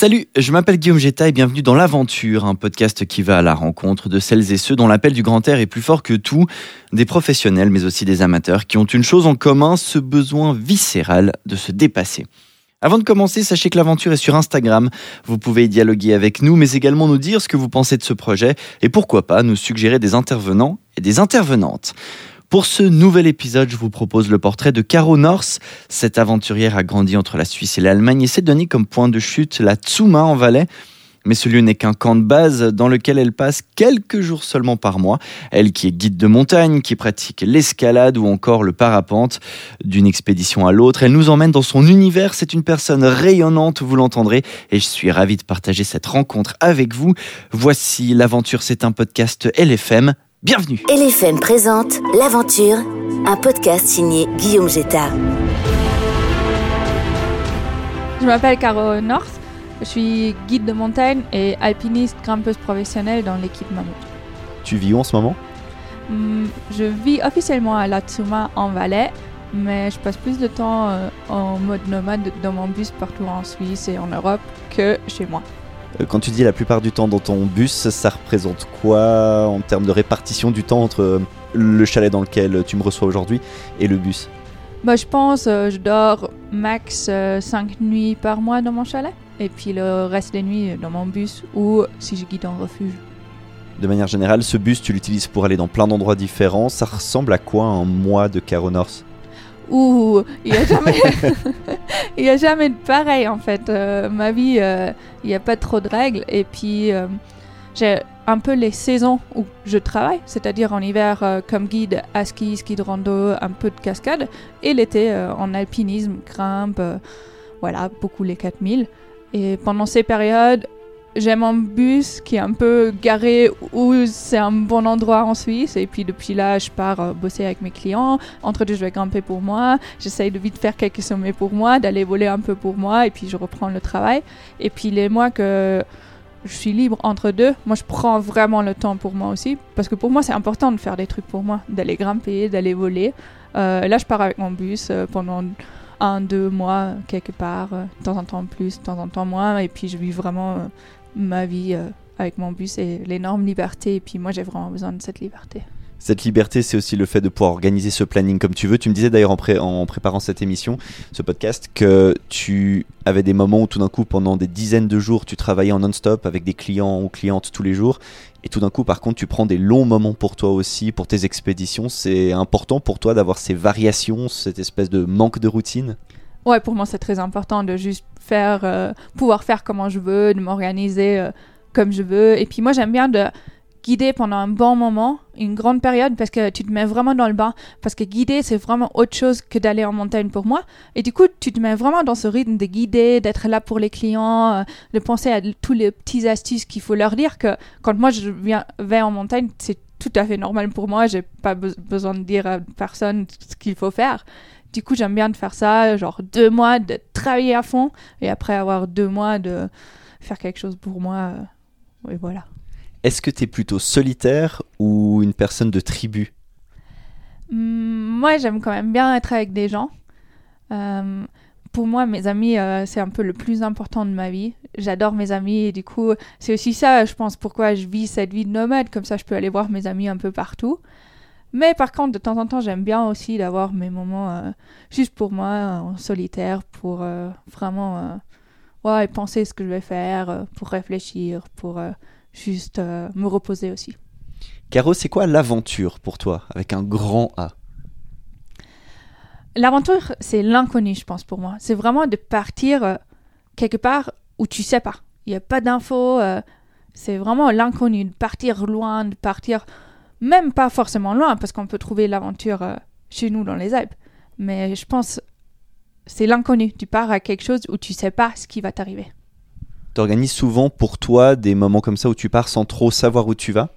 Salut, je m'appelle Guillaume Jetta et bienvenue dans L'Aventure, un podcast qui va à la rencontre de celles et ceux dont l'appel du grand air est plus fort que tout, des professionnels mais aussi des amateurs qui ont une chose en commun, ce besoin viscéral de se dépasser. Avant de commencer, sachez que l'aventure est sur Instagram. Vous pouvez y dialoguer avec nous, mais également nous dire ce que vous pensez de ce projet et pourquoi pas nous suggérer des intervenants et des intervenantes. Pour ce nouvel épisode, je vous propose le portrait de Caro Norse. Cette aventurière a grandi entre la Suisse et l'Allemagne et s'est donné comme point de chute la Tsuma en Valais. Mais ce lieu n'est qu'un camp de base dans lequel elle passe quelques jours seulement par mois. Elle qui est guide de montagne, qui pratique l'escalade ou encore le parapente. D'une expédition à l'autre, elle nous emmène dans son univers. C'est une personne rayonnante, vous l'entendrez. Et je suis ravi de partager cette rencontre avec vous. Voici L'aventure, c'est un podcast LFM. Bienvenue LFM présente L'Aventure, un podcast signé Guillaume Jetta. Je m'appelle Caro North, je suis guide de montagne et alpiniste grimpeuse professionnelle dans l'équipe Mammouth. Tu vis où en ce moment? Hmm, Je vis officiellement à La Tsuma en Valais, mais je passe plus de temps euh, en mode nomade dans mon bus partout en Suisse et en Europe que chez moi. Euh, Quand tu dis la plupart du temps dans ton bus, ça représente quoi en termes de répartition du temps entre euh, le chalet dans lequel tu me reçois aujourd'hui et le bus? Bah, je pense euh, je dors max 5 nuits par mois dans mon chalet et puis le reste des nuits dans mon bus ou si je guide en refuge. De manière générale, ce bus, tu l'utilises pour aller dans plein d'endroits différents. Ça ressemble à quoi un mois de Caro North Ouh, il n'y a jamais, il y a jamais de pareil en fait. Euh, ma vie, euh, il n'y a pas trop de règles. Et puis, euh, j'ai un peu les saisons où je travaille, c'est-à-dire en hiver euh, comme guide à ski, ski de rando, un peu de cascade, et l'été euh, en alpinisme, grimpe, euh, voilà, beaucoup les 4000. Et pendant ces périodes, j'ai mon bus qui est un peu garé où c'est un bon endroit en Suisse. Et puis depuis là, je pars euh, bosser avec mes clients. Entre deux, je vais grimper pour moi. J'essaye de vite faire quelques sommets pour moi, d'aller voler un peu pour moi. Et puis je reprends le travail. Et puis les mois que je suis libre entre deux, moi je prends vraiment le temps pour moi aussi. Parce que pour moi, c'est important de faire des trucs pour moi, d'aller grimper, d'aller voler. Euh, là, je pars avec mon bus euh, pendant un, deux mois quelque part, euh, de temps en temps plus, de temps en temps moins. Et puis je vis vraiment euh, ma vie euh, avec mon bus et l'énorme liberté. Et puis moi, j'ai vraiment besoin de cette liberté. Cette liberté, c'est aussi le fait de pouvoir organiser ce planning comme tu veux. Tu me disais d'ailleurs en, pré- en préparant cette émission, ce podcast, que tu avais des moments où tout d'un coup, pendant des dizaines de jours, tu travaillais en non-stop avec des clients ou clientes tous les jours. Et tout d'un coup, par contre, tu prends des longs moments pour toi aussi, pour tes expéditions. C'est important pour toi d'avoir ces variations, cette espèce de manque de routine? Ouais, pour moi, c'est très important de juste faire, euh, pouvoir faire comment je veux, de m'organiser euh, comme je veux. Et puis moi, j'aime bien de guider pendant un bon moment, une grande période, parce que tu te mets vraiment dans le bain. Parce que guider, c'est vraiment autre chose que d'aller en montagne pour moi. Et du coup, tu te mets vraiment dans ce rythme de guider, d'être là pour les clients, euh, de penser à tous les petites astuces qu'il faut leur dire que quand moi je viens, vais en montagne, c'est tout à fait normal pour moi. J'ai pas be- besoin de dire à personne ce qu'il faut faire. Du coup, j'aime bien de faire ça, genre deux mois de travailler à fond et après avoir deux mois de faire quelque chose pour moi. euh, Et voilà. Est-ce que tu es plutôt solitaire ou une personne de tribu? Hum, Moi, j'aime quand même bien être avec des gens. Euh, pour moi, mes amis, euh, c'est un peu le plus important de ma vie. J'adore mes amis et du coup, c'est aussi ça, je pense, pourquoi je vis cette vie de nomade. Comme ça, je peux aller voir mes amis un peu partout. Mais par contre, de temps en temps, j'aime bien aussi d'avoir mes moments euh, juste pour moi, en solitaire, pour vraiment ouais, penser ce que je vais faire, pour réfléchir, pour juste euh, me reposer aussi. Caro, c'est quoi l'aventure pour toi, avec un grand A? L'aventure, c'est l'inconnu, je pense, pour moi. C'est vraiment de partir euh, quelque part où tu sais pas. Il n'y a pas d'infos. euh, c'est vraiment l'inconnu. De partir loin, de partir même pas forcément loin, parce qu'on peut trouver l'aventure chez nous dans les Alpes. Mais je pense c'est l'inconnu. Tu pars à quelque chose où tu sais pas ce qui va t'arriver. Tu organises souvent pour toi des moments comme ça où tu pars sans trop savoir où tu vas?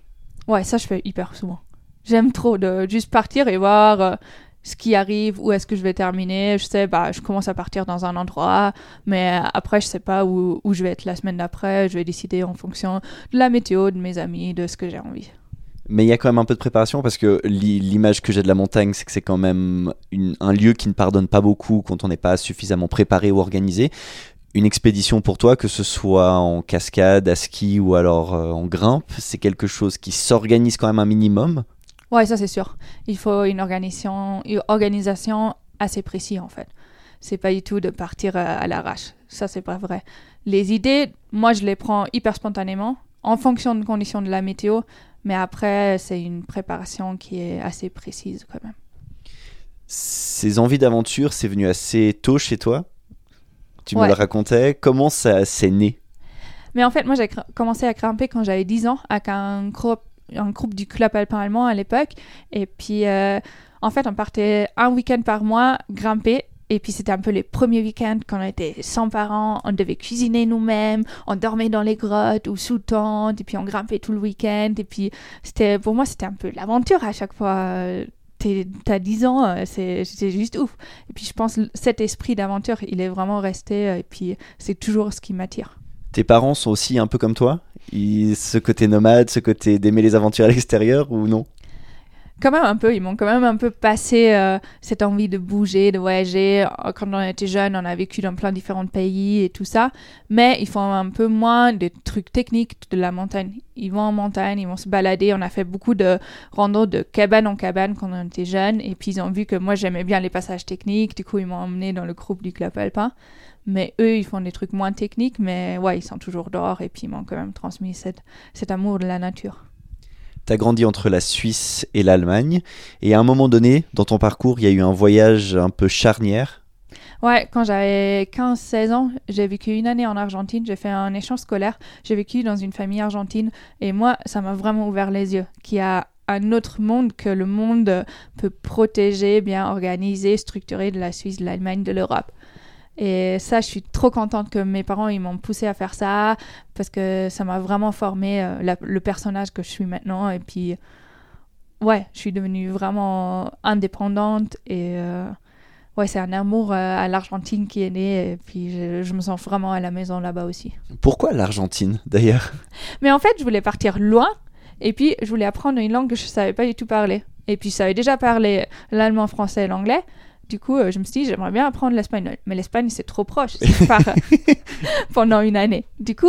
Ouais, ça je fais hyper souvent. J'aime trop de juste partir et voir euh, ce qui arrive, où est-ce que je vais terminer. Je sais, bah, je commence à partir dans un endroit, mais euh, après, je sais pas où, où je vais être la semaine d'après. Je vais décider en fonction de la météo, de mes amis, de ce que j'ai envie. Mais il y a quand même un peu de préparation parce que l'i- l'image que j'ai de la montagne, c'est que c'est quand même une- un lieu qui ne pardonne pas beaucoup quand on n'est pas suffisamment préparé ou organisé. Une expédition pour toi, que ce soit en cascade, à ski ou alors euh, en grimpe, c'est quelque chose qui s'organise quand même un minimum? Ouais, ça c'est sûr. Il faut une organisation, une organisation assez précise en fait. C'est pas du tout de partir euh, à l'arrache. Ça c'est pas vrai. Les idées, moi je les prends hyper spontanément en fonction des conditions de la météo, mais après c'est une préparation qui est assez précise quand même. Ces envies d'aventure, c'est venu assez tôt chez toi? Tu me le racontais. Comment ça s'est né? Mais en fait, moi j'ai commencé à grimper quand j'avais 10 ans avec un groupe, un groupe du club alpin allemand à l'époque. Et puis euh, en fait, on partait un week-end par mois grimper et puis c'était un peu les premiers week-ends quand on était sans parents, on devait cuisiner nous-mêmes, on dormait dans les grottes ou sous tente, et puis on grimpait tout le week-end. Et puis c'était, pour moi, c'était un peu l'aventure à chaque fois. T'as 10 ans, euh, c'était juste ouf. Et puis je pense cet esprit d'aventure, il est vraiment resté, euh, et puis c'est toujours ce qui m'attire. Tes parents sont aussi un peu comme toi? Ce côté nomade, ce côté d'aimer les aventures à l'extérieur ou non? Quand même un peu, ils m'ont quand même un peu passé euh, cette envie de bouger, de voyager. Euh, quand on était jeune, on a vécu dans plein de différents pays et tout ça, mais ils font un peu moins des trucs techniques de la montagne. Ils vont en montagne, ils vont se balader. On a fait beaucoup de rando de cabane en cabane quand on était jeune, et puis ils ont vu que moi j'aimais bien les passages techniques. Du coup, ils m'ont emmené dans le groupe du club alpin. Mais eux, ils font des trucs moins techniques, mais ouais, ils sont toujours dehors et puis ils m'ont quand même transmis cet amour de la nature. Tu as grandi entre la Suisse et l'Allemagne. Et à un moment donné, dans ton parcours, il y a eu un voyage un peu charnière. Ouais, quand j'avais 15-16 ans, j'ai vécu une année en Argentine. J'ai fait un échange scolaire. J'ai vécu dans une famille argentine. Et moi, ça m'a vraiment ouvert les yeux. Qu'il y a un autre monde que le monde peut protéger, bien organiser, structurer de la Suisse, de l'Allemagne, de l'Europe. Et ça, je suis trop contente que mes parents ils m'ont poussé à faire ça parce que ça m'a vraiment formé euh, le personnage que je suis maintenant. Et puis, ouais, je suis devenue vraiment indépendante et euh, ouais, c'est un amour euh, à l'Argentine qui est né. Et puis, je, je, me sens vraiment à la maison là-bas aussi. Pourquoi l'Argentine d'ailleurs? Mais en fait, je voulais partir loin et puis je voulais apprendre une langue que je savais pas du tout parler. Et puis, je savais déjà parler l'allemand, français et l'anglais du coup, euh, je me suis dit, j'aimerais bien apprendre l'espagnol. Mais l'Espagne, c'est trop proche si je pars pendant une année. Du coup,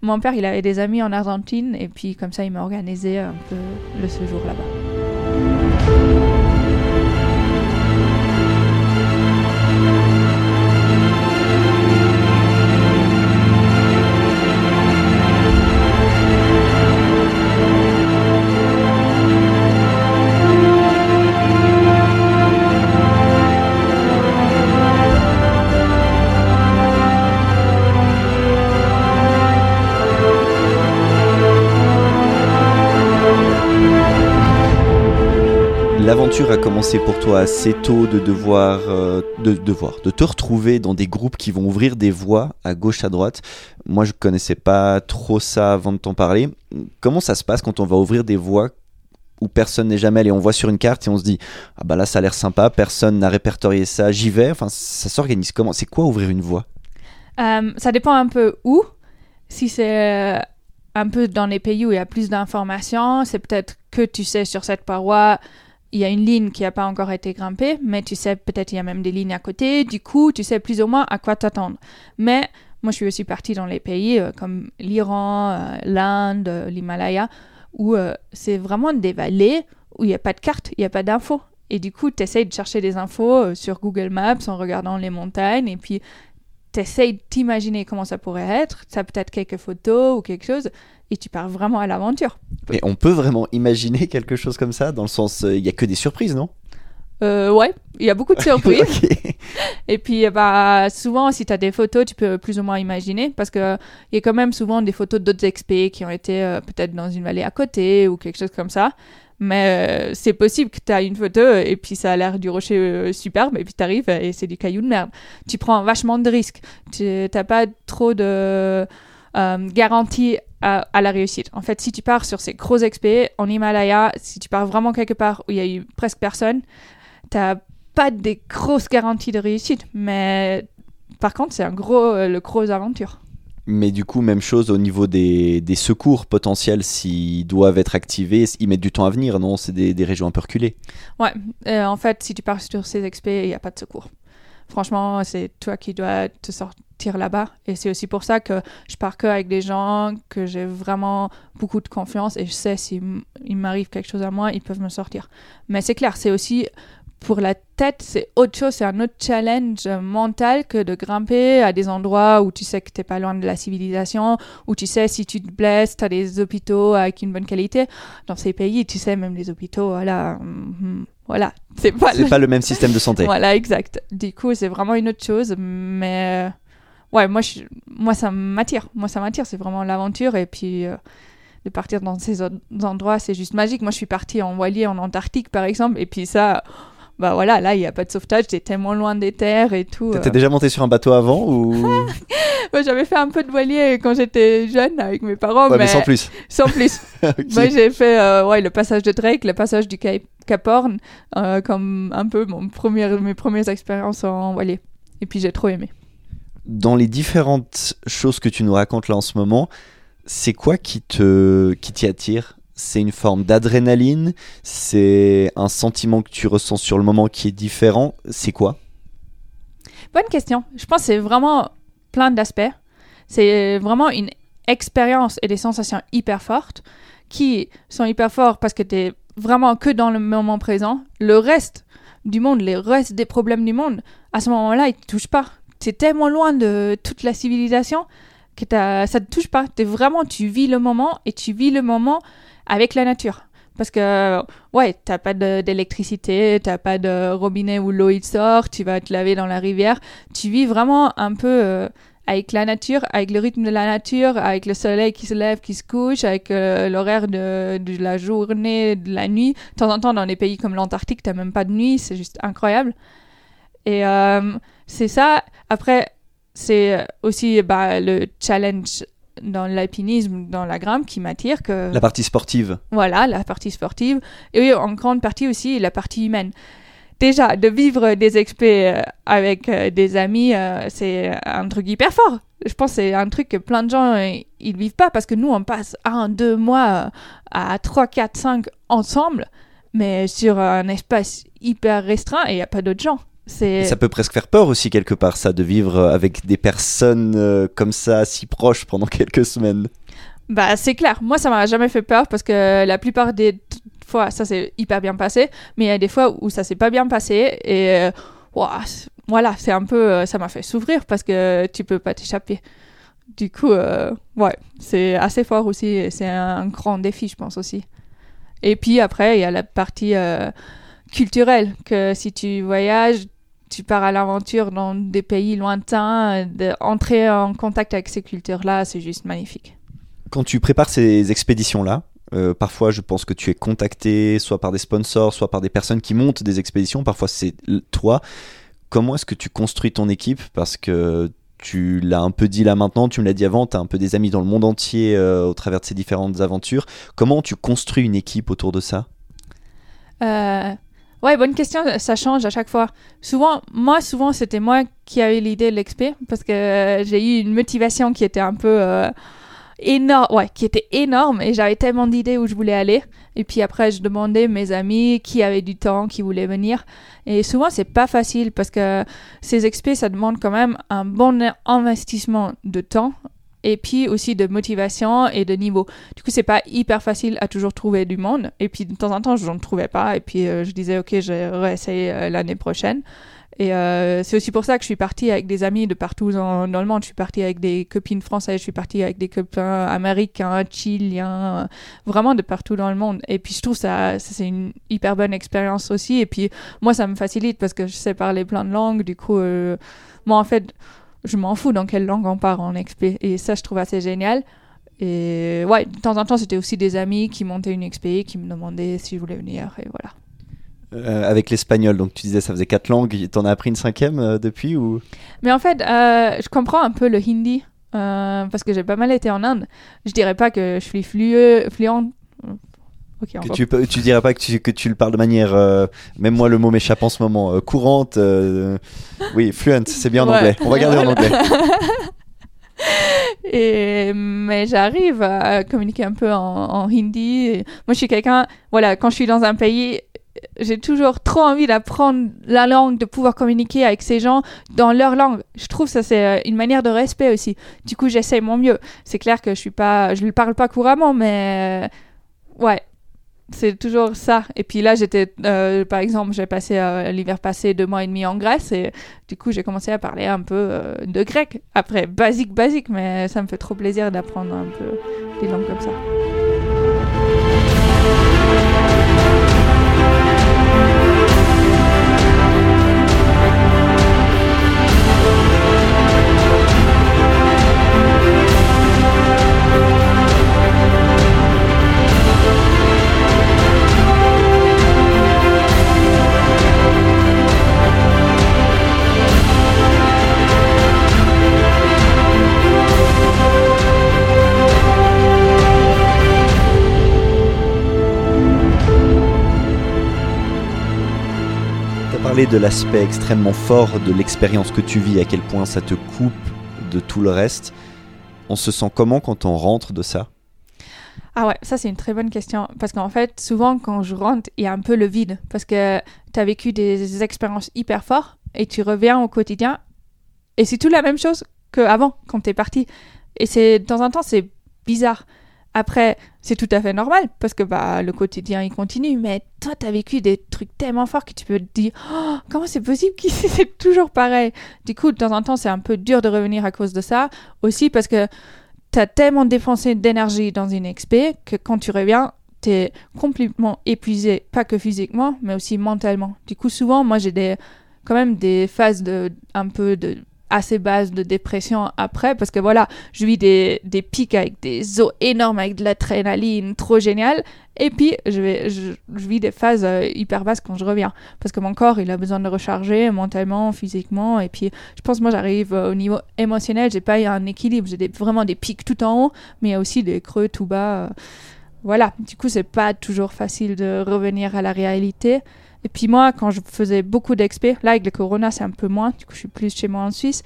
mon père, il avait des amis en Argentine. Et puis, comme ça, il m'a organisé un peu le séjour là-bas. A commencé pour toi assez tôt de devoir, euh, de devoir, de te retrouver dans des groupes qui vont ouvrir des voies à gauche à droite. Moi, je connaissais pas trop ça avant de t'en parler. Comment ça se passe quand on va ouvrir des voies où personne n'est jamais allé? On voit sur une carte et on se dit ah bah là ça a l'air sympa, personne n'a répertorié ça, j'y vais. Enfin, ça s'organise comment? C'est quoi ouvrir une voie? Euh, Ça dépend un peu où. Si c'est euh, un peu dans les pays où il y a plus d'informations, c'est peut-être que tu sais sur cette paroi il y a une ligne qui n'a pas encore été grimpée, mais tu sais, peut-être il y a même des lignes à côté. Du coup, tu sais plus ou moins à quoi t'attendre. Mais moi, je suis aussi partie dans les pays euh, comme l'Iran, euh, l'Inde, euh, l'Himalaya, où c'est vraiment des vallées où il n'y a pas de carte, il n'y a pas d'infos. Et du coup, tu essayes de chercher des infos sur Google Maps en regardant les montagnes, et puis tu essayes de t'imaginer comment ça pourrait être. Ça peut-être quelques photos ou quelque chose et tu pars vraiment à l'aventure. Et on peut vraiment imaginer quelque chose comme ça, dans le sens, euh, il n'y a que des surprises, non? Euh, ouais, il y a beaucoup de surprises. Et puis, bah, souvent, si tu as des photos, tu peux plus ou moins imaginer, parce qu'il y a quand même souvent des photos d'autres expés qui ont été euh, peut-être dans une vallée à côté ou quelque chose comme ça. Mais euh, c'est possible que tu as une photo et puis ça a l'air du rocher superbe, et puis tu arrives et c'est du caillou de merde. Tu prends vachement de risques. Tu n'as pas trop de garantie à, la réussite. En fait, si tu pars sur ces gros expés en Himalaya, si tu pars vraiment quelque part où il y a eu presque personne, tu n'as pas des grosses garanties de réussite. Mais par contre, c'est un gros, euh, le gros aventure. Mais du coup, même chose au niveau des, des secours potentiels, s'ils doivent être activés, ils mettent du temps à venir, non? C'est des, des, régions un peu reculées. Ouais, euh, en fait, si tu pars sur ces expés, il n'y a pas de secours. Franchement, c'est toi qui dois te sortir là-bas. Et c'est aussi pour ça que je pars avec des gens que j'ai vraiment beaucoup de confiance et je sais s'il m'arrive quelque chose à moi, ils peuvent me sortir. Mais c'est clair, c'est aussi pour la tête, c'est autre chose, c'est un autre challenge mental que de grimper à des endroits où tu sais que tu n'es pas loin de la civilisation, où tu sais si tu te blesses, tu as des hôpitaux avec une bonne qualité. Dans ces pays, tu sais, même les hôpitaux, voilà, mm, voilà, c'est pas, le... pas le même système de santé. voilà, exact. Du coup, c'est vraiment une autre chose, mais ouais, moi, je... moi ça m'attire. Moi, ça m'attire, c'est vraiment l'aventure et puis. Euh, de partir dans ces endroits, c'est juste magique. Moi, je suis partie en voilier en Antarctique, par exemple, et puis ça, bah voilà, là, il n'y a pas de sauvetage, t'es tellement loin des terres et tout. T'étais euh. déjà monté sur un bateau avant ou? J'avais fait un peu de voilier quand j'étais jeune avec mes parents, mais, sans plus. Sans plus. Moi, j'ai fait euh, ouais, le passage de Drake, le passage du Cap, Horn, euh, comme un peu mon premier, mes premières expériences en voilier. Et puis j'ai trop aimé. Dans les différentes choses que tu nous racontes là en ce moment, c'est quoi qui te qui t'y attire? C'est une forme d'adrénaline, c'est un sentiment que tu ressens sur le moment qui est différent. C'est quoi? Bonne question. Je pense que c'est vraiment plein d'aspects. C'est vraiment une expérience et des sensations hyper fortes qui sont hyper fortes parce que tu es vraiment que dans le moment présent. Le reste du monde, les restes des problèmes du monde, à ce moment-là, ils ne te touchent pas. Tu es tellement loin de toute la civilisation que ça ne te touche pas. Es vraiment, tu vis le moment et tu vis le moment avec la nature. Parce que, ouais, t'as pas d'électricité, t'as pas de robinet où l'eau il sort, tu vas te laver dans la rivière. Tu vis vraiment un peu euh, avec la nature, avec le rythme de la nature, avec le soleil qui se lève, qui se couche, avec euh, l'horaire de, la journée, de la nuit. De temps en temps, dans des pays comme l'Antarctique, t'as même pas de nuit, c'est juste incroyable. Et euh, c'est ça. Après, c'est aussi bah, le challenge dans l'alpinisme, dans la grimpe qui m'attire que... La partie sportive. Voilà, la partie sportive. Et oui, en grande partie aussi la partie humaine. Déjà, de vivre des expés euh, avec euh, des amis, euh, c'est un truc hyper fort. Je pense que c'est un truc que plein de gens, ils vivent pas parce que nous, on passe un, deux mois à trois, quatre, cinq ensemble, mais sur un espace hyper restreint et il n'y a pas d'autres gens. Ça peut presque faire peur aussi quelque part, ça, de vivre euh, avec des personnes euh, comme ça, si proches pendant quelques semaines. Bah c'est clair, moi ça m'a jamais fait peur parce que la plupart des fois ça s'est hyper bien passé, mais il y a des fois où ça s'est pas bien passé et euh, voilà, c'est un peu, ça m'a fait souffrir parce que tu peux pas t'échapper. Du coup, ouais, c'est assez fort aussi c'est un grand défi je pense aussi. Et puis après il y a la partie culturelle que si tu voyages, tu pars à l'aventure dans des pays lointains, d'entrer en contact avec ces cultures-là, c'est juste magnifique. Quand tu prépares ces expéditions-là, euh, parfois, je pense que tu es contacté soit par des sponsors, soit par des personnes qui montent des expéditions. Parfois, c'est toi. Comment est-ce que tu construis ton équipe? Parce que tu l'as un peu dit là maintenant, tu me l'as dit avant, tu as un peu des amis dans le monde entier euh, au travers de ces différentes aventures. Comment tu construis une équipe autour de ça? Euh, Ouais, bonne question. Ça change à chaque fois. Souvent, moi, souvent, c'était moi qui avais l'idée de l'expé parce que euh, j'ai eu une motivation qui était un peu euh, énorme, ouais, qui était énorme et j'avais tellement d'idées où je voulais aller. Et puis après, je demandais mes amis qui avaient du temps, qui voulaient venir. Et souvent, c'est pas facile parce que ces expés, ça demande quand même un bon investissement de temps et puis aussi de motivation et de niveau. Du coup, c'est pas hyper facile à toujours trouver du monde. Et puis de temps en temps, je n'en trouvais pas. Et puis euh, je disais, ok, je vais réessayer euh, l'année prochaine. Et euh, c'est aussi pour ça que je suis partie avec des amis de partout dans, le monde. Je suis partie avec des copines françaises, je suis partie avec des copains américains, chiliens, vraiment de partout dans le monde. Et puis je trouve ça, c'est une hyper bonne expérience aussi. Et puis moi, ça me facilite parce que je sais parler plein de langues. Du coup, moi en fait, je m'en fous dans quelle langue on parle en XP. Et ça, je trouve assez génial. Et ouais, de temps en temps, c'était aussi des amis qui montaient une XP, qui me demandaient si je voulais venir, et voilà. Euh, avec l'espagnol, donc tu disais ça faisait quatre langues, t'en as appris une cinquième euh, depuis ou? Mais en fait, euh, je comprends un peu le hindi, parce que j'ai pas mal été en Inde. Je dirais pas que je suis fluente tu, tu dirais pas que tu, que tu le parles de manière, euh, même moi le mot m'échappe en ce moment, euh, courante. Euh, oui, fluent, c'est bien en anglais. On va garder en anglais. Et, mais j'arrive à communiquer un peu en, hindi. moi, je suis quelqu'un, voilà, quand je suis dans un pays, j'ai toujours trop envie d'apprendre la langue, de pouvoir communiquer avec ces gens dans leur langue. Je trouve ça c'est une manière de respect aussi. Du coup, j'essaie mon mieux. C'est clair que je suis pas, je ne parle pas couramment, mais ouais, c'est toujours ça. Et puis là, j'étais, euh, par exemple, j'ai passé l'hiver passé deux mois et demi en Grèce et du coup, j'ai commencé à parler un peu de grec. Après, basique, basique, mais ça me fait trop plaisir d'apprendre un peu des langues comme ça. De l'aspect extrêmement fort de l'expérience que tu vis, à quel point ça te coupe de tout le reste. On se sent comment quand on rentre de ça? Ah ouais, ça c'est une très bonne question. Parce qu'en fait, souvent quand je rentre, il y a un peu le vide. Parce que tu as vécu des expériences hyper fortes et tu reviens au quotidien. Et c'est tout la même chose qu'avant, quand tu es parti. Et c'est de temps en temps, c'est bizarre. Après, c'est tout à fait normal parce que bah, le quotidien il continue, mais toi tu as vécu des trucs tellement forts que tu peux te dire oh, comment c'est possible que c'est toujours pareil? Du coup, de temps en temps, c'est un peu dur de revenir à cause de ça. Aussi parce que tu as tellement dépensé d'énergie dans une expé que quand tu reviens, tu es complètement épuisé, pas que physiquement, mais aussi mentalement. Du coup, souvent, moi j'ai des quand même des phases de un peu de assez basse de dépression après parce que voilà, je vis des, des pics avec des os énormes, avec de l'adrénaline trop génial. Et puis, je, vais, je, vis des phases euh, hyper basses quand je reviens. Parce que mon corps, il a besoin de recharger mentalement, physiquement. Et puis, je pense, moi, j'arrive euh, au niveau émotionnel, j'ai pas un équilibre. J'ai vraiment des pics tout en haut, mais il y a aussi des creux tout bas. Euh. voilà. Du coup, c'est pas toujours facile de revenir à la réalité. Et puis moi, quand je faisais beaucoup d'expé, là avec le corona, c'est un peu moins, du coup je suis plus chez moi en Suisse.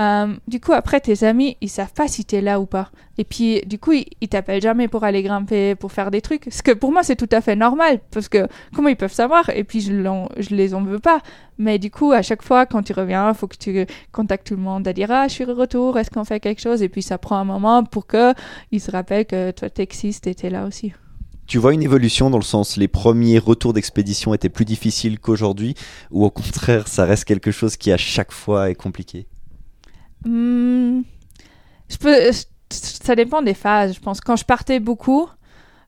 Euh, du coup, après, tes amis, ils savent pas si tu es là ou pas. Et puis, du coup, ils, t'appellent jamais pour aller grimper, pour faire des trucs. Ce que pour moi, c'est tout à fait normal, parce que comment ils peuvent savoir? Et puis, je, je les en veux pas. Mais du coup, à chaque fois, quand tu reviens, faut que tu contactes tout le monde à dire Ah, je suis de retour, est-ce qu'on fait quelque chose? Et puis, ça prend un moment pour qu'ils se rappellent que toi, t'existes et t'es là aussi. Tu vois une évolution dans le sens les premiers retours d'expédition étaient plus difficiles qu'aujourd'hui ou au contraire ça reste quelque chose qui à chaque fois est compliqué? Hmm, Ça dépend des phases, je pense. Quand je partais beaucoup,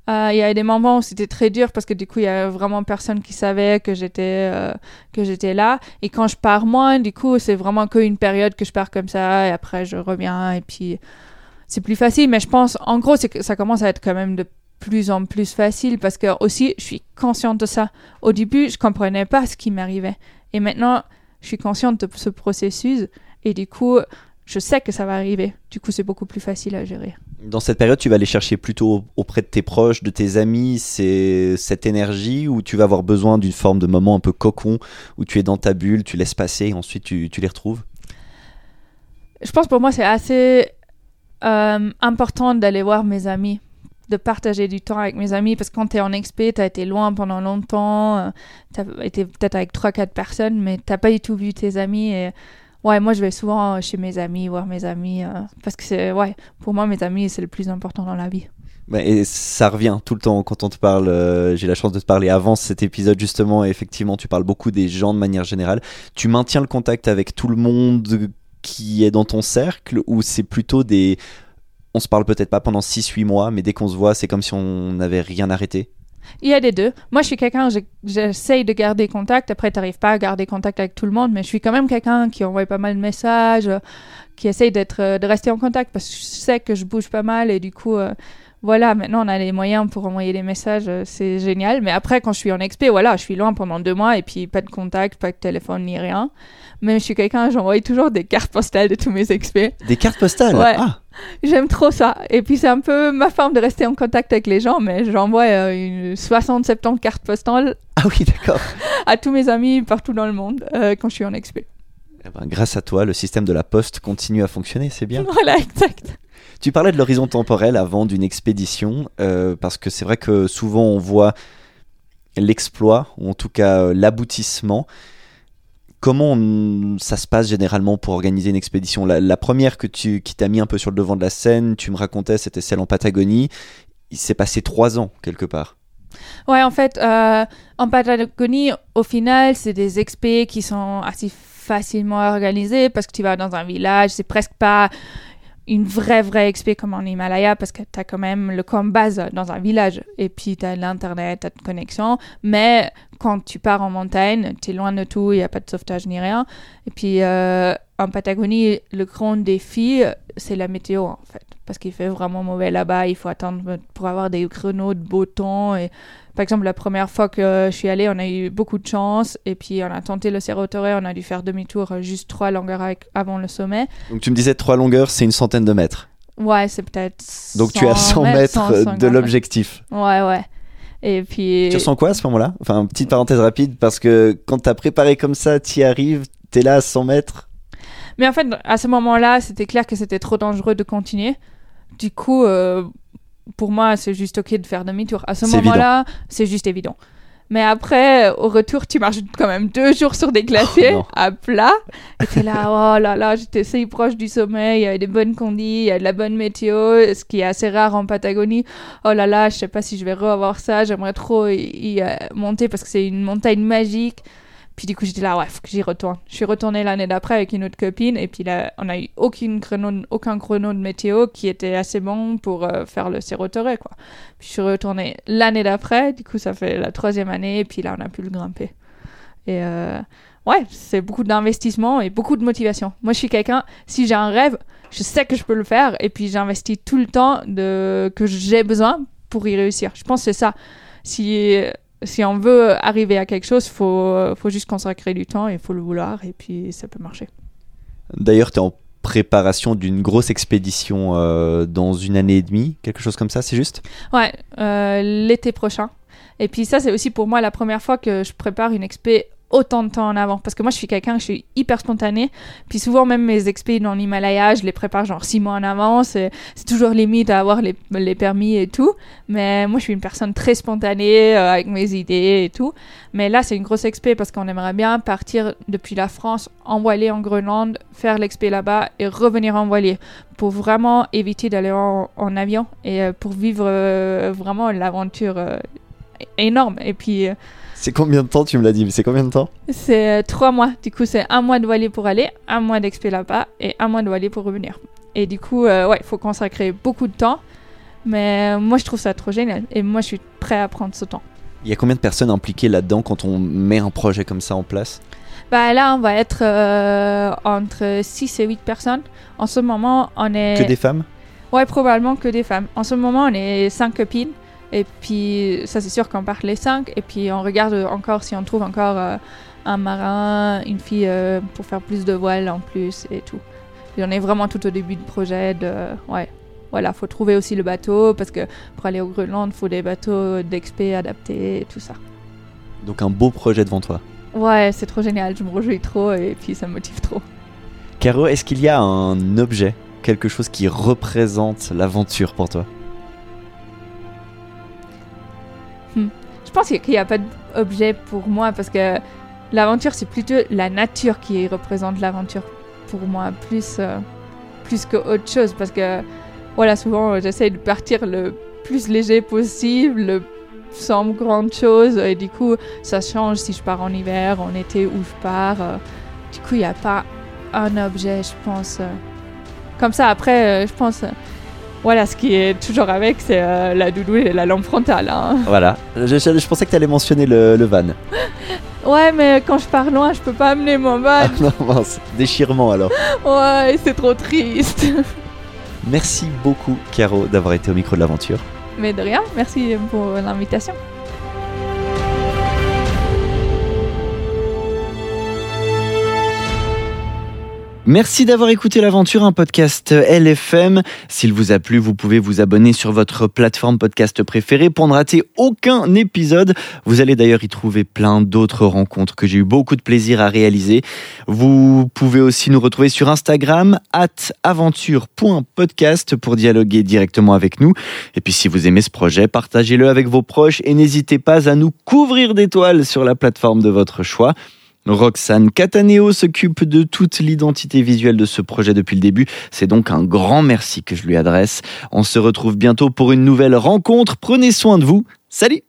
euh, il y avait des moments où c'était très dur parce que du coup il y avait vraiment personne qui savait que j'étais euh, que j'étais là. Et quand je pars moins du coup c'est vraiment qu'une période que je pars comme ça et après je reviens et puis c'est plus facile. Mais je pense en gros que ça commence à être quand même de plus en plus facile parce que aussi je suis consciente de ça. Au début, je comprenais pas ce qui m'arrivait et maintenant, je suis consciente de ce processus et du coup, je sais que ça va arriver. Du coup, c'est beaucoup plus facile à gérer. Dans cette période, tu vas aller chercher plutôt auprès de tes proches, de tes amis, c'est cette énergie ou tu vas avoir besoin d'une forme de moment un peu cocon où tu es dans ta bulle, tu laisses passer et ensuite tu, tu les retrouves? Je pense pour moi, c'est assez euh, important d'aller voir mes amis de partager du temps avec mes amis parce que quand tu es en expé, tu as été loin pendant longtemps, euh, tu as été peut-être avec 3-4 personnes, mais tu pas du tout vu tes amis. Ouais, moi je vais souvent chez mes amis, voir mes amis, euh, parce que c'est, ouais, pour moi mes amis c'est le plus important dans la vie. Et ça revient tout le temps quand on te parle. Euh, j'ai la chance de te parler avant cet épisode justement. Et effectivement, tu parles beaucoup des gens de manière générale. Tu maintiens le contact avec tout le monde qui est dans ton cercle ou c'est plutôt des on se parle peut-être pas pendant 6-8 mois, mais dès qu'on se voit, c'est comme si on n'avait rien arrêté. Il y a des deux. Moi, je suis quelqu'un, j'essaye de garder contact. Après, tu n'arrives pas à garder contact avec tout le monde, mais je suis quand même quelqu'un qui envoie pas mal de messages, qui essaye d'être, euh, de rester en contact parce que je sais que je bouge pas mal et du coup, euh, voilà, maintenant on a les moyens pour envoyer des messages, euh, c'est génial. Mais après, quand je suis en expé, voilà, je suis loin pendant deux mois et puis pas de contact, pas de téléphone ni rien. Mais je suis quelqu'un, j'envoie toujours des cartes postales de tous mes expés. Des cartes postales? Ouais. Ah. J'aime trop ça. Et puis c'est un peu ma forme de rester en contact avec les gens, mais j'envoie euh, une 60-70 cartes postales. Ah oui, d'accord. à tous mes amis partout dans le monde euh, quand je suis en expé. Eh ben, grâce à toi, le système de la poste continue à fonctionner, c'est bien. Voilà, exact. Tu parlais de l'horizon temporel avant d'une expédition, euh, parce que c'est vrai que souvent on voit l'exploit, ou en tout cas euh, l'aboutissement. Comment ça se passe généralement pour organiser une expédition? La, la première que tu, qui t'a mis un peu sur le devant de la scène, tu me racontais, c'était celle en Patagonie. Il s'est passé trois ans quelque part. Ouais, en fait, euh, en Patagonie, au final, c'est des expés qui sont assez facilement organisés parce que tu vas dans un village, c'est presque pas une vraie, vraie expé comme en Himalaya parce que tu as quand même le camp base dans un village et puis tu as l'internet, tu de connexion. Mais quand tu pars en montagne, tu es loin de tout, il n'y a pas de sauvetage ni rien. Et puis euh, en Patagonie, le grand défi, c'est la météo en fait. Parce qu'il fait vraiment mauvais là-bas, il faut attendre pour avoir des créneaux de beau temps. Et par exemple, la première fois que je suis allée, on a eu beaucoup de chance. Et puis, on a tenté le Cerro Torre, on a dû faire demi-tour euh, juste trois longueurs avant le sommet. Donc tu me disais trois longueurs, c'est une centaine de mètres. Ouais, c'est peut-être. Donc tu es à 100 mètres 150, de l'objectif. Ouais, ouais. Et puis. Tu ressens quoi à ce moment-là? Enfin, petite parenthèse rapide, parce que quand t'as préparé comme ça, t'y arrives, t'es là à 100 mètres. Mais en fait, à ce moment-là, c'était clair que c'était trop dangereux de continuer. Du coup, euh, pour moi, c'est juste ok de faire demi-tour. À ce moment-là, c'est juste évident. Mais après, au retour, tu marches quand même deux jours sur des glaciers Oh à plat. Et t'es là, oh là là, j'étais si proche du sommet, il y a des bonnes conditions, il y a de la bonne météo, ce qui est assez rare en Patagonie. Oh là là, je sais pas si je vais revoir ça, j'aimerais trop y, y, euh, monter parce que c'est une montagne magique. Puis du coup, j'étais là, ouais, faut que j'y retourne. Je suis retournée l'année d'après avec une autre copine, et puis là, on a eu aucune chrono, aucun chrono de météo qui était assez bon pour euh, faire le Cerro Torre, quoi. Puis je suis retournée l'année d'après, du coup, ça fait la troisième année, et puis là, on a pu le grimper. Et euh, ouais, c'est beaucoup d'investissement et beaucoup de motivation. Moi, je suis quelqu'un, si j'ai un rêve, je sais que je peux le faire, et puis j'investis tout le temps de, que j'ai besoin pour y réussir. Je pense que c'est ça. Si on veut arriver à quelque chose, il faut, faut juste consacrer du temps et il faut le vouloir et puis ça peut marcher. D'ailleurs, t'es en préparation d'une grosse expédition euh, dans une année et demie, quelque chose comme ça, c'est juste? Ouais, euh, l'été prochain. Et puis ça, c'est aussi pour moi la première fois que je prépare une expé autant de temps en avant. Parce que moi, je suis quelqu'un, je suis hyper spontané. Puis souvent, même mes expés dans l'Himalaya, je les prépare genre six mois en avance. et C'est toujours limite à avoir les, les permis et tout. Mais moi, je suis une personne très spontanée, euh, avec mes idées et tout. Mais là, c'est une grosse expé parce qu'on aimerait bien partir depuis la France, en voilier en Groenland, faire l'expé là-bas et revenir en voilier pour vraiment éviter d'aller en, avion et euh, pour vivre euh, vraiment l'aventure euh, énorme. Et puis, euh, C'est combien de temps, tu me l'as dit, mais c'est combien de temps c'est euh, trois mois. Du coup, c'est un mois de voilier pour aller, un mois d'expé là-bas et un mois de voilier pour revenir. Et du coup, euh, ouais, il faut consacrer beaucoup de temps. Mais euh, moi, je trouve ça trop génial. Et moi, je suis prêt à prendre ce temps. Il y a combien de personnes impliquées là-dedans quand on met un projet comme ça en place Bah là, on va être euh, entre 6 et 8 personnes. En ce moment, on est... Que des femmes Ouais, probablement que des femmes. En ce moment, on est cinq copines. Et puis, ça, c'est sûr qu'on part les cinq. Et puis, on regarde encore si on trouve encore euh, un marin, une fille euh, pour faire plus de voiles en plus et tout. Et on est vraiment tout au début du projet. De, ouais, voilà, faut trouver aussi le bateau parce que pour aller au Groenland, il faut des bateaux d'expé adaptés et tout ça. Donc un beau projet devant toi. Ouais, c'est trop génial. Je me réjouis trop et puis ça me motive trop. Caro, est-ce qu'il y a un objet, quelque chose qui représente l'aventure pour toi? Je pense qu'il n'y a pas d'objet pour moi parce que l'aventure, c'est plutôt la nature qui représente l'aventure pour moi, plus, euh, plus que autre chose. Parce que, voilà, souvent, j'essaie de partir le plus léger possible, le- sans grande chose. Et du coup, ça change si je pars en hiver, en été, où je pars. euh. du coup, il n'y a pas un objet, je pense. euh. Comme ça, après, euh, je pense. Voilà, ce qui est toujours avec, c'est euh, la doudou et la lampe frontale. hein. Voilà, je, je- je pensais que tu allais mentionner le, le van. Ouais, mais quand je pars loin, je peux pas amener mon Ah badge. non, mince, déchirement alors. Ouais, c'est trop triste. Merci beaucoup, Caro, d'avoir été au micro de l'aventure. Mais de rien, merci pour l'invitation. Merci d'avoir écouté l'aventure, un podcast LFM. S'il vous a plu, vous pouvez vous abonner sur votre plateforme podcast préférée pour ne rater aucun épisode. Vous allez d'ailleurs y trouver plein d'autres rencontres que j'ai eu beaucoup de plaisir à réaliser. Vous pouvez aussi nous retrouver sur Instagram, at aventure.podcast pour dialoguer directement avec nous. Et puis si vous aimez ce projet, partagez-le avec vos proches et n'hésitez pas à nous couvrir d'étoiles sur la plateforme de votre choix. Roxane Cataneo s'occupe de toute l'identité visuelle de ce projet depuis le début. C'est donc un grand merci que je lui adresse. On se retrouve bientôt pour une nouvelle rencontre. Prenez soin de vous. Salut